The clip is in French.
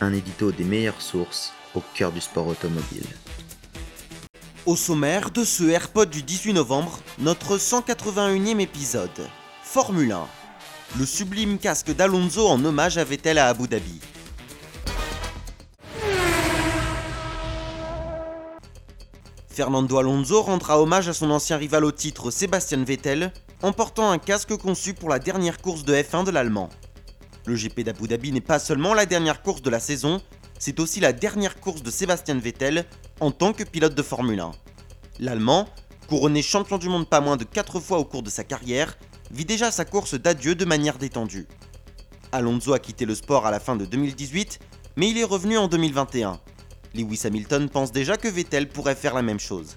Un édito des meilleures sources au cœur du sport automobile. Au sommaire de ce AirPod du 18 novembre, notre 181e épisode. Formule 1. Le sublime casque d'Alonso en hommage à Vettel à Abu Dhabi? Fernando Alonso rendra hommage à son ancien rival au titre Sébastien Vettel en portant un casque conçu pour la dernière course de F1 de l'Allemand. Le GP d'Abu Dhabi n'est pas seulement la dernière course de la saison, c'est aussi la dernière course de Sébastien Vettel en tant que pilote de Formule 1. L'Allemand, couronné champion du monde pas moins de 4 fois au cours de sa carrière, vit déjà sa course d'adieu de manière détendue. Alonso a quitté le sport à la fin de 2018, mais il est revenu en 2021. Lewis Hamilton pense déjà que Vettel pourrait faire la même chose.